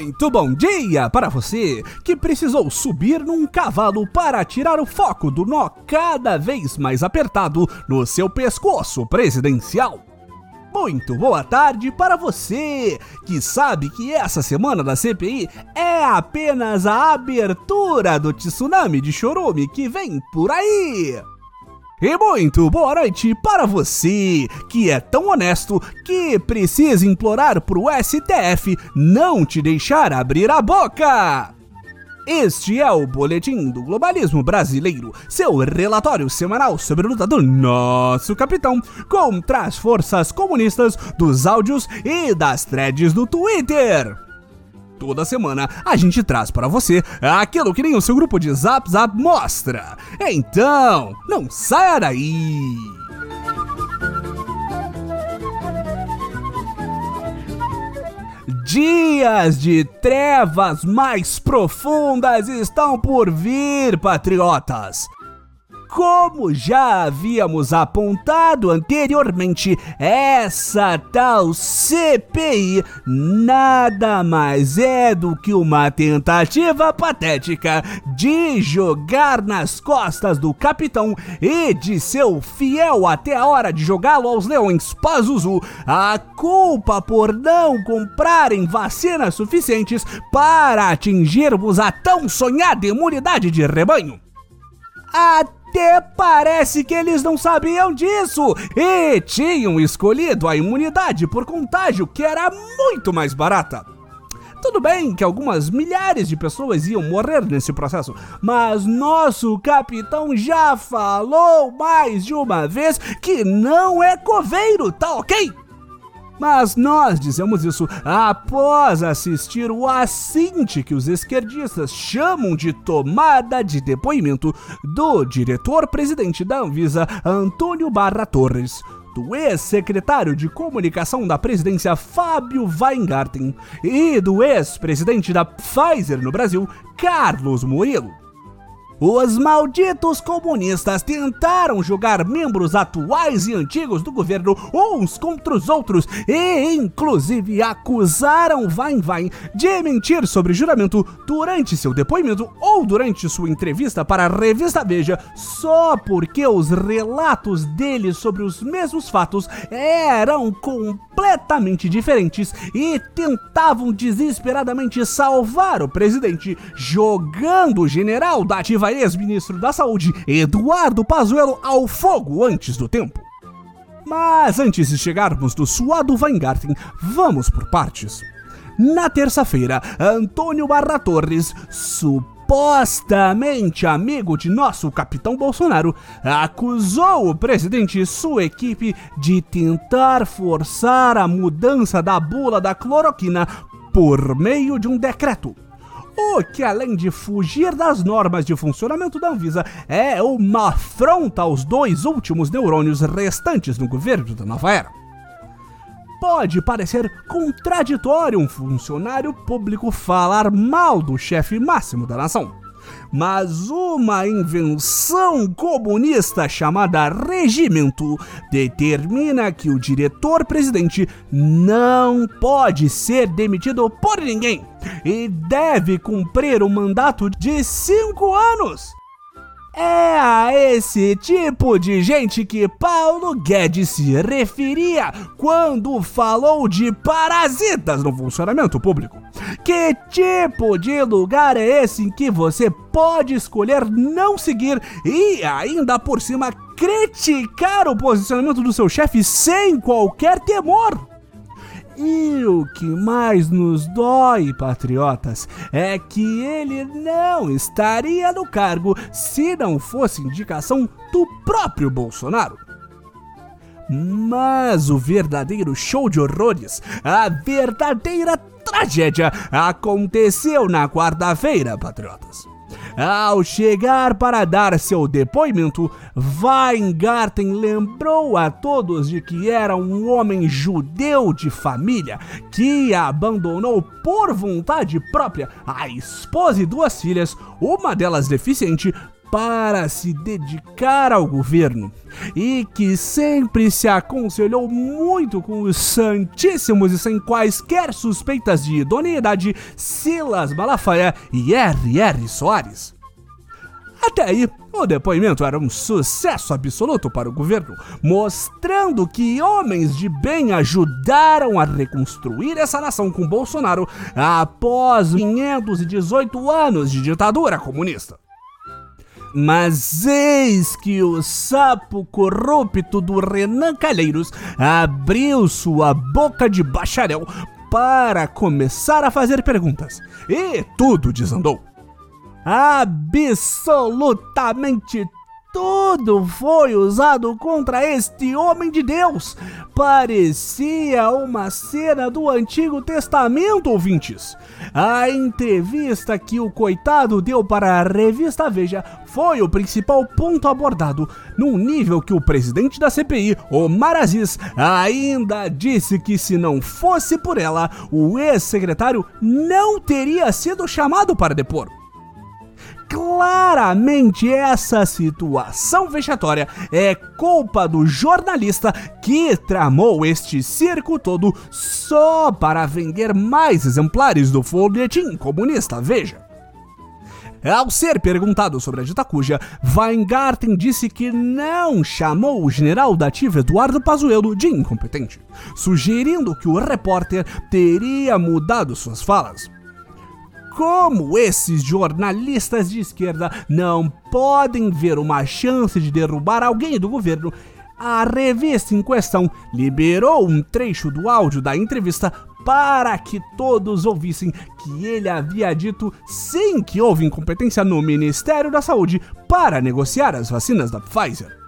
Muito bom dia para você que precisou subir num cavalo para tirar o foco do nó cada vez mais apertado no seu pescoço presidencial. Muito boa tarde para você que sabe que essa semana da CPI é apenas a abertura do tsunami de chorume que vem por aí. E muito boa noite para você que é tão honesto que precisa implorar pro STF não te deixar abrir a boca. Este é o Boletim do Globalismo Brasileiro, seu relatório semanal sobre a luta do nosso capitão contra as forças comunistas dos áudios e das threads do Twitter. Toda semana a gente traz para você aquilo que nem o seu grupo de Zap Zap mostra. Então, não saia daí! Dias de trevas mais profundas estão por vir, patriotas! Como já havíamos apontado anteriormente, essa tal CPI nada mais é do que uma tentativa patética de jogar nas costas do capitão e de seu fiel até a hora de jogá-lo aos leões Pazuzu a culpa por não comprarem vacinas suficientes para atingirmos a tão sonhada imunidade de rebanho. Até até parece que eles não sabiam disso e tinham escolhido a imunidade por contágio, que era muito mais barata. Tudo bem que algumas milhares de pessoas iam morrer nesse processo, mas nosso capitão já falou mais de uma vez que não é coveiro, tá ok? Mas nós dizemos isso após assistir o assinte que os esquerdistas chamam de tomada de depoimento do diretor-presidente da Anvisa, Antônio Barra Torres do ex-secretário de comunicação da presidência Fábio Weingarten e do ex-presidente da Pfizer no Brasil, Carlos Murilo. Os malditos comunistas tentaram jogar membros atuais e antigos do governo uns contra os outros e, inclusive, acusaram Vain de mentir sobre juramento durante seu depoimento ou durante sua entrevista para a revista Veja só porque os relatos dele sobre os mesmos fatos eram completamente diferentes e tentavam desesperadamente salvar o presidente, jogando o general da ativa ex-ministro da Saúde, Eduardo Pazuello, ao fogo antes do tempo. Mas antes de chegarmos do suado Weingarten, vamos por partes. Na terça-feira, Antônio Barra Torres, supostamente amigo de nosso capitão Bolsonaro, acusou o presidente e sua equipe de tentar forçar a mudança da bula da cloroquina por meio de um decreto o que além de fugir das normas de funcionamento da Anvisa, é uma afronta aos dois últimos neurônios restantes no governo da nova era. Pode parecer contraditório um funcionário público falar mal do chefe máximo da nação mas uma invenção comunista chamada regimento determina que o diretor-presidente não pode ser demitido por ninguém e deve cumprir um mandato de cinco anos. É a esse tipo de gente que Paulo Guedes se referia quando falou de parasitas no funcionamento público. Que tipo de lugar é esse em que você pode escolher não seguir e ainda por cima criticar o posicionamento do seu chefe sem qualquer temor? E o que mais nos dói, patriotas, é que ele não estaria no cargo se não fosse indicação do próprio Bolsonaro. Mas o verdadeiro show de horrores, a verdadeira tragédia, aconteceu na quarta-feira, patriotas. Ao chegar para dar seu depoimento, Weingarten lembrou a todos de que era um homem judeu de família que abandonou por vontade própria a esposa e duas filhas, uma delas deficiente, para se dedicar ao governo e que sempre se aconselhou muito com os santíssimos e sem quaisquer suspeitas de idoneidade Silas Malafaia e R.R. Soares. Até aí, o depoimento era um sucesso absoluto para o governo, mostrando que homens de bem ajudaram a reconstruir essa nação com Bolsonaro após 518 anos de ditadura comunista. Mas eis que o sapo corrupto do Renan Calheiros abriu sua boca de bacharel para começar a fazer perguntas. E tudo desandou. Absolutamente tudo foi usado contra este homem de Deus. Parecia uma cena do Antigo Testamento, ouvintes. A entrevista que o coitado deu para a revista Veja foi o principal ponto abordado, num nível que o presidente da CPI, Omar Aziz, ainda disse que se não fosse por ela, o ex-secretário não teria sido chamado para depor. Claramente, essa situação vexatória é culpa do jornalista que tramou este circo todo só para vender mais exemplares do folhetim comunista. Veja. Ao ser perguntado sobre a Ditacuja, Weingarten disse que não chamou o general da ativa Eduardo Pazuello de incompetente, sugerindo que o repórter teria mudado suas falas como esses jornalistas de esquerda não podem ver uma chance de derrubar alguém do governo, a revista em questão liberou um trecho do áudio da entrevista para que todos ouvissem que ele havia dito sim que houve incompetência no Ministério da Saúde para negociar as vacinas da Pfizer.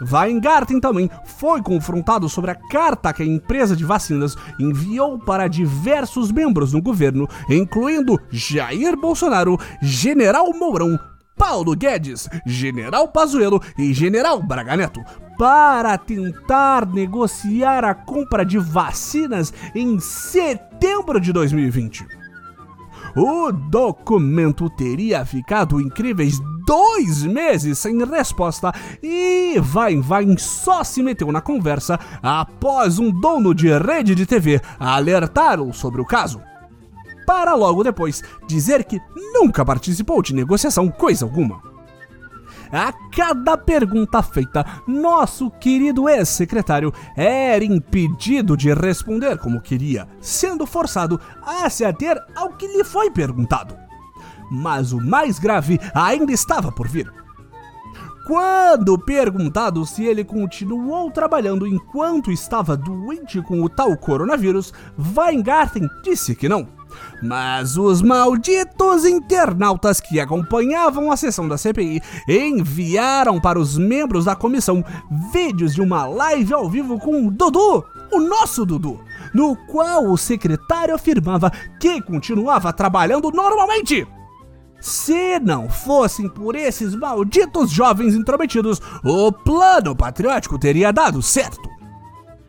Weingarten também foi confrontado sobre a carta que a empresa de vacinas enviou para diversos membros do governo, incluindo Jair Bolsonaro, General Mourão, Paulo Guedes, General Pazuello e General Braga Neto, para tentar negociar a compra de vacinas em setembro de 2020. O documento teria ficado incríveis dois meses sem resposta e Vai Vai só se meteu na conversa após um dono de rede de TV alertá-lo sobre o caso. Para logo depois dizer que nunca participou de negociação coisa alguma. A cada pergunta feita, nosso querido ex-secretário era impedido de responder como queria, sendo forçado a se ater ao que lhe foi perguntado. Mas o mais grave ainda estava por vir. Quando perguntado se ele continuou trabalhando enquanto estava doente com o tal coronavírus, Weingarten disse que não. Mas os malditos internautas que acompanhavam a sessão da CPI enviaram para os membros da comissão vídeos de uma live ao vivo com o Dudu, o nosso Dudu, no qual o secretário afirmava que continuava trabalhando normalmente. Se não fossem por esses malditos jovens intrometidos, o plano patriótico teria dado certo.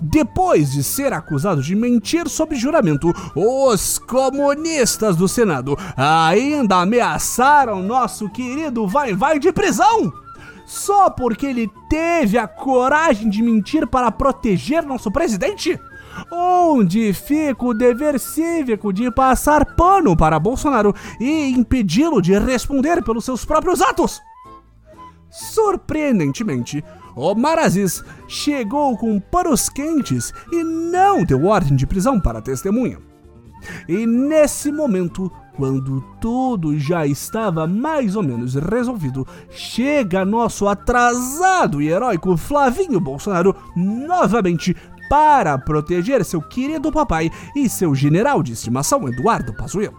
Depois de ser acusado de mentir sob juramento, os comunistas do Senado ainda ameaçaram nosso querido Vai Vai de prisão! Só porque ele teve a coragem de mentir para proteger nosso presidente? Onde fica o dever cívico de passar pano para Bolsonaro e impedi-lo de responder pelos seus próprios atos? Surpreendentemente, Omar Aziz chegou com panos quentes e não deu ordem de prisão para a testemunha. E nesse momento, quando tudo já estava mais ou menos resolvido, chega nosso atrasado e heróico Flavinho Bolsonaro novamente para proteger seu querido papai e seu general de estimação Eduardo Pazuello.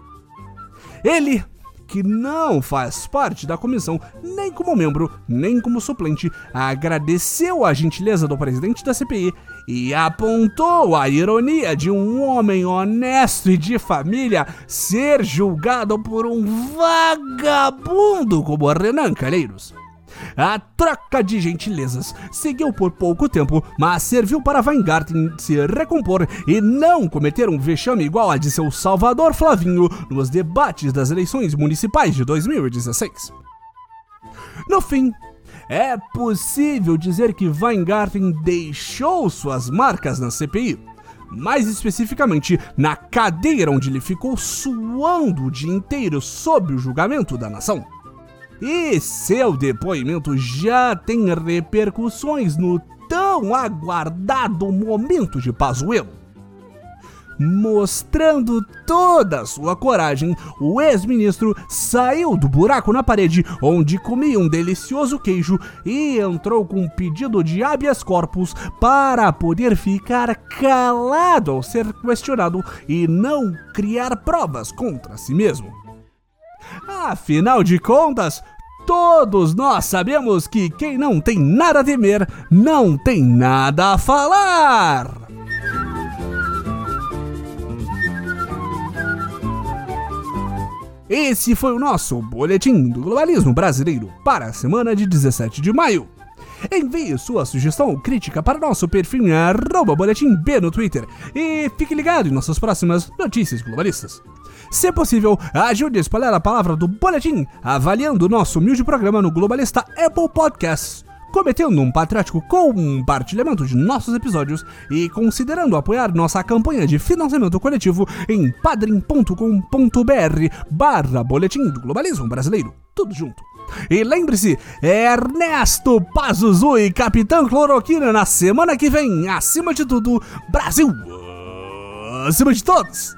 Ele que não faz parte da comissão, nem como membro, nem como suplente, agradeceu a gentileza do presidente da CPI e apontou a ironia de um homem honesto e de família ser julgado por um vagabundo como Renan Calheiros. A troca de gentilezas seguiu por pouco tempo, mas serviu para Weingarten se recompor e não cometer um vexame igual a de seu Salvador Flavinho nos debates das eleições municipais de 2016. No fim, é possível dizer que Weingarten deixou suas marcas na CPI, mais especificamente na cadeira onde ele ficou suando o dia inteiro sob o julgamento da nação. E seu depoimento já tem repercussões no tão aguardado momento de Pazuello. Mostrando toda a sua coragem, o ex-ministro saiu do buraco na parede onde comia um delicioso queijo e entrou com um pedido de habeas corpus para poder ficar calado ao ser questionado e não criar provas contra si mesmo. Afinal de contas, todos nós sabemos que quem não tem nada a temer não tem nada a falar. Esse foi o nosso Boletim do Globalismo Brasileiro para a semana de 17 de maio. Envie sua sugestão ou crítica para nosso perfil em arroba boletim B no Twitter e fique ligado em nossas próximas notícias globalistas. Se possível, ajude a espalhar a palavra do Boletim avaliando o nosso humilde programa no Globalista Apple Podcasts cometendo um patriótico compartilhamento de nossos episódios e considerando apoiar nossa campanha de financiamento coletivo em padrim.com.br barra boletim do globalismo brasileiro. Tudo junto. E lembre-se, Ernesto Pazuzu Capitão Cloroquina na semana que vem. Acima de tudo, Brasil! Acima de todos!